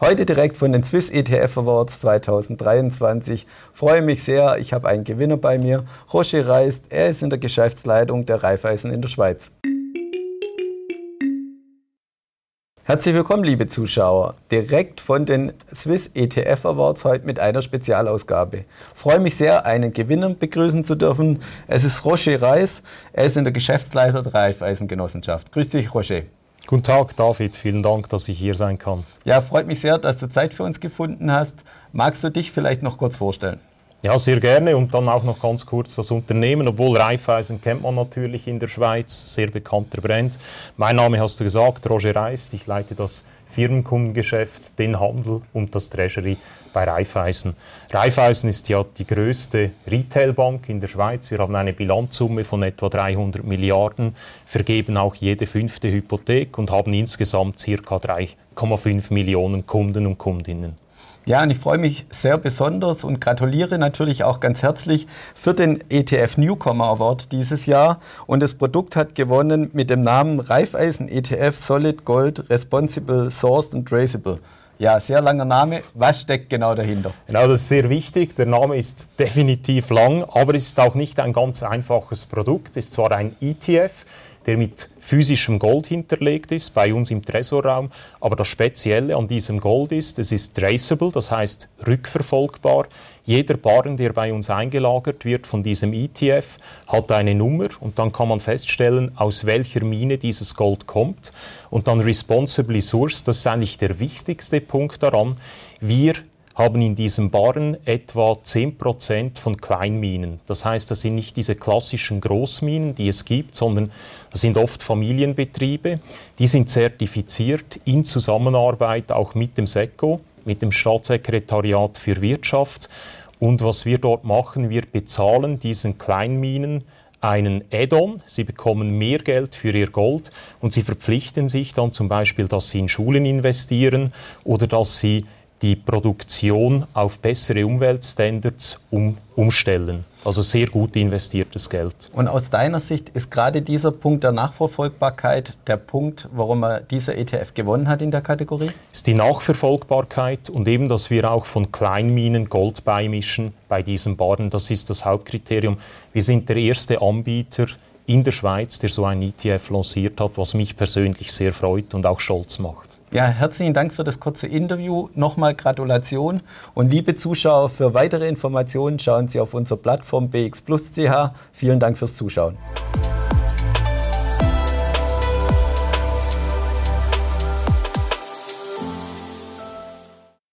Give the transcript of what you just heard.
Heute direkt von den Swiss ETF Awards 2023. Freue mich sehr, ich habe einen Gewinner bei mir, Roger Reist. Er ist in der Geschäftsleitung der Raiffeisen in der Schweiz. Herzlich willkommen, liebe Zuschauer, direkt von den Swiss ETF Awards heute mit einer Spezialausgabe. Freue mich sehr, einen Gewinner begrüßen zu dürfen. Es ist Roger Reis, er ist in der Geschäftsleiter der Raiffeisen-Genossenschaft. Grüß dich, Roger. Guten Tag, David. Vielen Dank, dass ich hier sein kann. Ja, freut mich sehr, dass du Zeit für uns gefunden hast. Magst du dich vielleicht noch kurz vorstellen? Ja, sehr gerne und dann auch noch ganz kurz das Unternehmen. Obwohl Raiffeisen kennt man natürlich in der Schweiz, sehr bekannter Brand. Mein Name hast du gesagt, Roger Reist. Ich leite das Firmenkundengeschäft, den Handel und das Treasury bei Raiffeisen. Raiffeisen ist ja die größte Retailbank in der Schweiz. Wir haben eine Bilanzsumme von etwa 300 Milliarden, vergeben auch jede fünfte Hypothek und haben insgesamt ca. 3,5 Millionen Kunden und Kundinnen. Ja, und ich freue mich sehr besonders und gratuliere natürlich auch ganz herzlich für den ETF Newcomer Award dieses Jahr. Und das Produkt hat gewonnen mit dem Namen Raiffeisen ETF Solid Gold Responsible Sourced and Traceable. Ja, sehr langer Name. Was steckt genau dahinter? Genau, das ist sehr wichtig. Der Name ist definitiv lang, aber es ist auch nicht ein ganz einfaches Produkt. Es ist zwar ein ETF, der mit physischem Gold hinterlegt ist, bei uns im Tresorraum. Aber das Spezielle an diesem Gold ist, es ist traceable, das heißt rückverfolgbar. Jeder Barren, der bei uns eingelagert wird von diesem ETF, hat eine Nummer und dann kann man feststellen, aus welcher Mine dieses Gold kommt. Und dann responsibly sourced, das ist eigentlich der wichtigste Punkt daran. Wir haben in diesem Barren etwa 10% von Kleinminen. Das heißt, das sind nicht diese klassischen Großminen, die es gibt, sondern das sind oft Familienbetriebe. Die sind zertifiziert in Zusammenarbeit auch mit dem SECO, mit dem Staatssekretariat für Wirtschaft. Und was wir dort machen, wir bezahlen diesen Kleinminen einen Add-on, sie bekommen mehr Geld für ihr Gold und sie verpflichten sich dann zum Beispiel, dass sie in Schulen investieren oder dass sie die Produktion auf bessere Umweltstandards um, umstellen. Also sehr gut investiertes Geld. Und aus deiner Sicht ist gerade dieser Punkt der Nachverfolgbarkeit der Punkt, warum er dieser ETF gewonnen hat in der Kategorie? Ist die Nachverfolgbarkeit und eben, dass wir auch von Kleinminen Gold beimischen bei diesen Baren, das ist das Hauptkriterium. Wir sind der erste Anbieter in der Schweiz, der so ein ETF lanciert hat, was mich persönlich sehr freut und auch stolz macht. Ja, herzlichen Dank für das kurze Interview. Nochmal Gratulation. Und liebe Zuschauer, für weitere Informationen schauen Sie auf unserer Plattform bxplus.ch. Vielen Dank fürs Zuschauen.